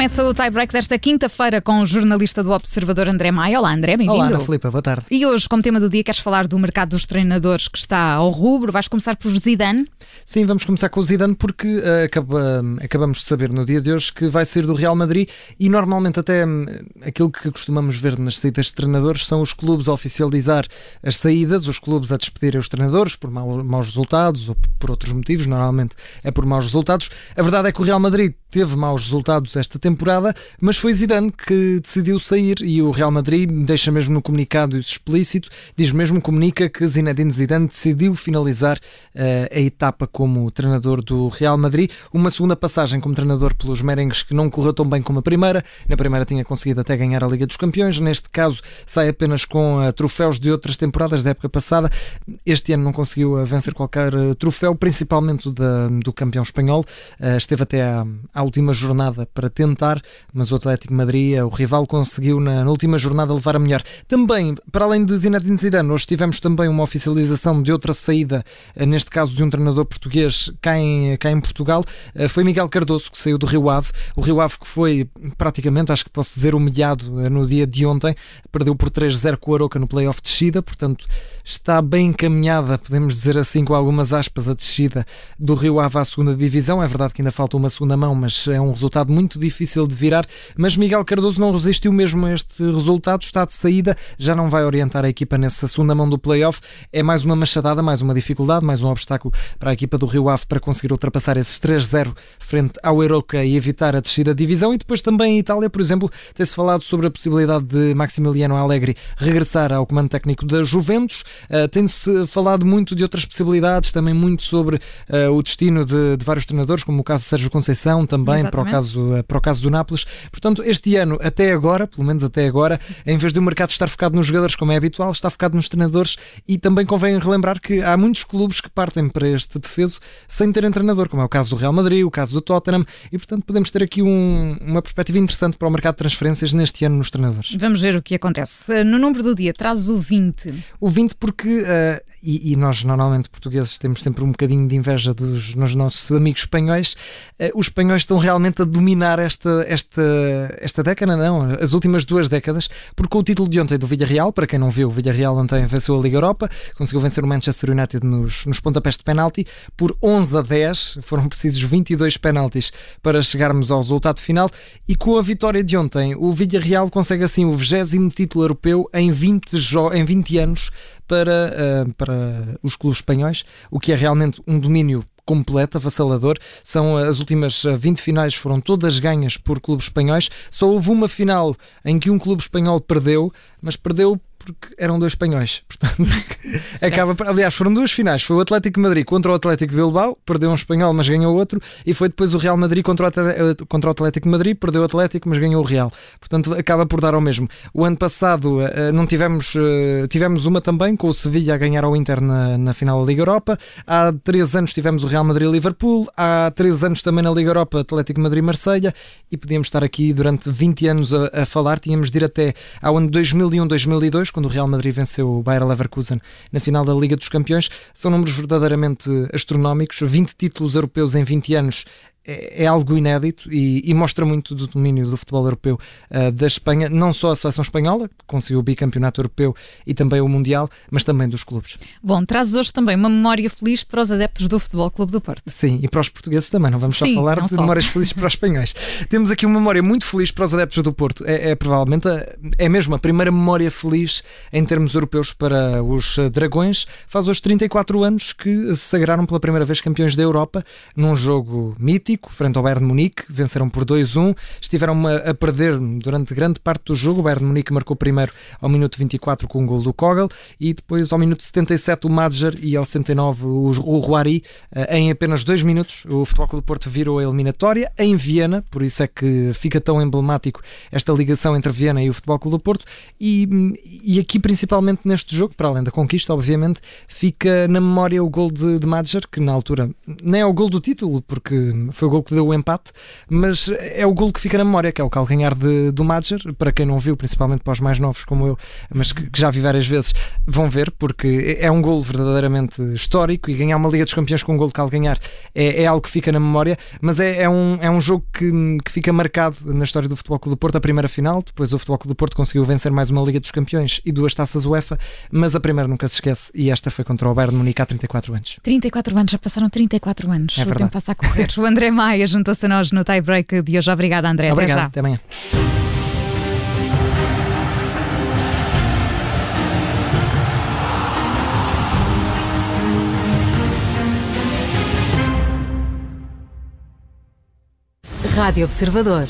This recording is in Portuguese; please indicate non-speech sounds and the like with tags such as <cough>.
Começa o tie-break desta quinta-feira com o jornalista do Observador André Maia. Olá, André, bem-vindo. Olá, Ana Filipe, boa tarde. E hoje, como tema do dia, queres falar do mercado dos treinadores que está ao rubro. Vais começar por Zidane. Sim, vamos começar com o Zidane porque uh, acaba, acabamos de saber no dia de hoje que vai sair do Real Madrid e normalmente até um, aquilo que costumamos ver nas saídas de treinadores são os clubes a oficializar as saídas, os clubes a despedirem os treinadores por mau, maus resultados ou por outros motivos, normalmente é por maus resultados. A verdade é que o Real Madrid teve maus resultados esta temporada, mas foi Zidane que decidiu sair e o Real Madrid deixa mesmo no comunicado isso explícito, diz mesmo, comunica que Zinedine Zidane decidiu finalizar uh, a etapa como treinador do Real Madrid, uma segunda passagem como treinador pelos merengues que não correu tão bem como a primeira, na primeira tinha conseguido até ganhar a Liga dos Campeões, neste caso sai apenas com uh, troféus de outras temporadas da época passada, este ano não conseguiu uh, vencer qualquer troféu, principalmente da, do campeão espanhol, esteve até à última jornada para tentar, mas o Atlético Madrid, o rival, conseguiu na, na, última jornada levar a melhor. Também, para além de Zinedine Zidane, hoje tivemos também uma oficialização de outra saída, eh, neste caso de um treinador português cá em, cá em Portugal, eh, foi Miguel Cardoso, que saiu do Rio Ave. O Rio Ave que foi praticamente, acho que posso dizer, humilhado eh, no dia de ontem, perdeu por 3-0 com o Aroca no playoff de descida, portanto está bem encaminhada, podemos dizer assim, com algumas aspas, a descida do Rio Ave à segunda divisão. É verdade que ainda falta uma segunda mão, mas é um resultado muito difícil de virar. Mas Miguel Cardoso não resistiu mesmo a este resultado, está de saída, já não vai orientar a equipa nessa segunda mão do playoff. É mais uma machadada, mais uma dificuldade, mais um obstáculo para a equipa do Rio Ave para conseguir ultrapassar esses 3-0 frente ao Eroca e evitar a descida da divisão. E depois também em Itália, por exemplo, tem-se falado sobre a possibilidade de Maximiliano Allegri regressar ao comando técnico da Juventus. Uh, Tem-se falado muito de outras possibilidades, também muito sobre uh, o destino de, de, vários treinadores, como o caso de Sérgio Conceição, também para o, caso, uh, para o caso do Nápoles. Portanto, este ano, até agora, pelo menos até agora, em vez de o mercado estar focado nos jogadores, como é habitual, está focado nos treinadores e também convém relembrar que há muitos clubes que partem para este defeso sem terem treinador, como é o caso do Real Madrid, o caso do Tottenham, e portanto podemos ter aqui um, uma perspectiva interessante para o mercado de transferências neste ano nos treinadores. Vamos ver o que acontece. No número do dia, traz o 20. O 20 porque, uh, e, e, nós normalmente portugueses temos sempre um bocadinho de inveja dos nos nossos amigos espanhóis, uh, os espanhóis estão realmente a dominar esta, esta, esta década, não, as últimas duas décadas, porque o título de ontem do Villarreal, para quem não viu, o Villarreal ontem venceu a Liga Europa, conseguiu vencer o Manchester United nos, nos pontapés de penalti por 11 a 10, foram precisos 22 penaltis para chegarmos ao resultado final, e com a vitória de ontem, o Villarreal consegue assim o 20 título europeu em 20, em 20 anos para, uh, para os clubes espanhóis, o que é realmente um domínio completo, avassalador. São as últimas 20 eh, finais foram todas ganhas por clubes espanhóis. Só houve uma final em que um clube espanhol perdeu, mas perdeu porque eram dois espanhóis. <laughs> Portanto, acaba. Aliás, foram duas finais. Foi o Atlético Madrid contra o Atlético Bilbao, perdeu um espanhol, mas ganhou outro, e foi depois o Real Madrid contra o, eh, contra o Atlético Madrid, perdeu o Atlético, mas ganhou o Real. Portanto, acaba por dar ao mesmo. O ano passado eh, não tivemos, eh, tivemos uma também com o Sevilla a ganhar ao Inter na, na final da Liga Europa. Há três anos tivemos o Real Madrid-Liverpool. Há três anos também na Liga Europa, Atlético Madrid-Marselha. E podíamos estar aqui durante 20 anos a, a falar. Tínhamos de ir até ao ano 2001-2002 quando o Real Madrid venceu o Bayer Leverkusen na final da Liga dos Campeões. São números verdadeiramente astronómicos, 20 títulos europeus em 20 anos é, é, algo inédito e, e, mostra muito do domínio do futebol europeu uh, da Espanha, não só a seleção espanhola, que conseguiu o bicampeonato europeu e também o Mundial, mas também dos clubes. Bom, trazes hoje também uma memória feliz para os adeptos do Futebol Clube do Porto. Sim, e para os portugueses também, não vamos Sim, só falar de só. memórias felizes para os espanhóis. <laughs> Temos aqui uma memória muito feliz para os adeptos do Porto. É, é provavelmente, a, é mesmo a primeira memória feliz em termos europeus para os Dragões. Faz hoje 34 anos que se sagraram pela primeira vez campeões da Europa num jogo mítico frente ao Bayern de Munique, venceram por 2-1, estiveram a perder durante grande parte do jogo, o Bayern de Munique marcou primeiro ao minuto 24 com o um gol do Kogel e depois ao minuto 77 o Madger e ao 79 o Ruari, eh, em apenas dois minutos o Futebol Clube do Porto virou a eliminatória em Viena, por isso é que fica tão emblemático esta ligação entre Viena e o Futebol Clube do Porto. E, e aqui principalmente neste jogo, para além da conquista obviamente, fica na memória o gol de, de Madger, que na altura nem é o gol do título, porque foi o gol que deu o empate, mas é o gol que fica na memória, que é o calcanhar de, do Madger, para quem não viu, principalmente para os mais novos como eu, mas que, que já vi várias vezes, vão ver, porque é um gol verdadeiramente histórico e ganhar uma Liga dos Campeões com um gol de calcanhar é, é algo que fica na memória, mas é, é, um, é um jogo que, que fica marcado na história do Futebol Clube do Porto, a primeira final, depois o Futebol Clube do Porto conseguiu vencer mais uma Liga dos Campeões e duas taças UEFA, mas a primeira nunca se esquece e esta foi contra o Bayern de Munique há 34 anos. 34 anos, já passaram 34 anos. É o tempo passa a correr. o André Maia juntou-se a nós no tie-break de hoje. Obrigada, André. Obrigado, até, até amanhã. Rádio Observador.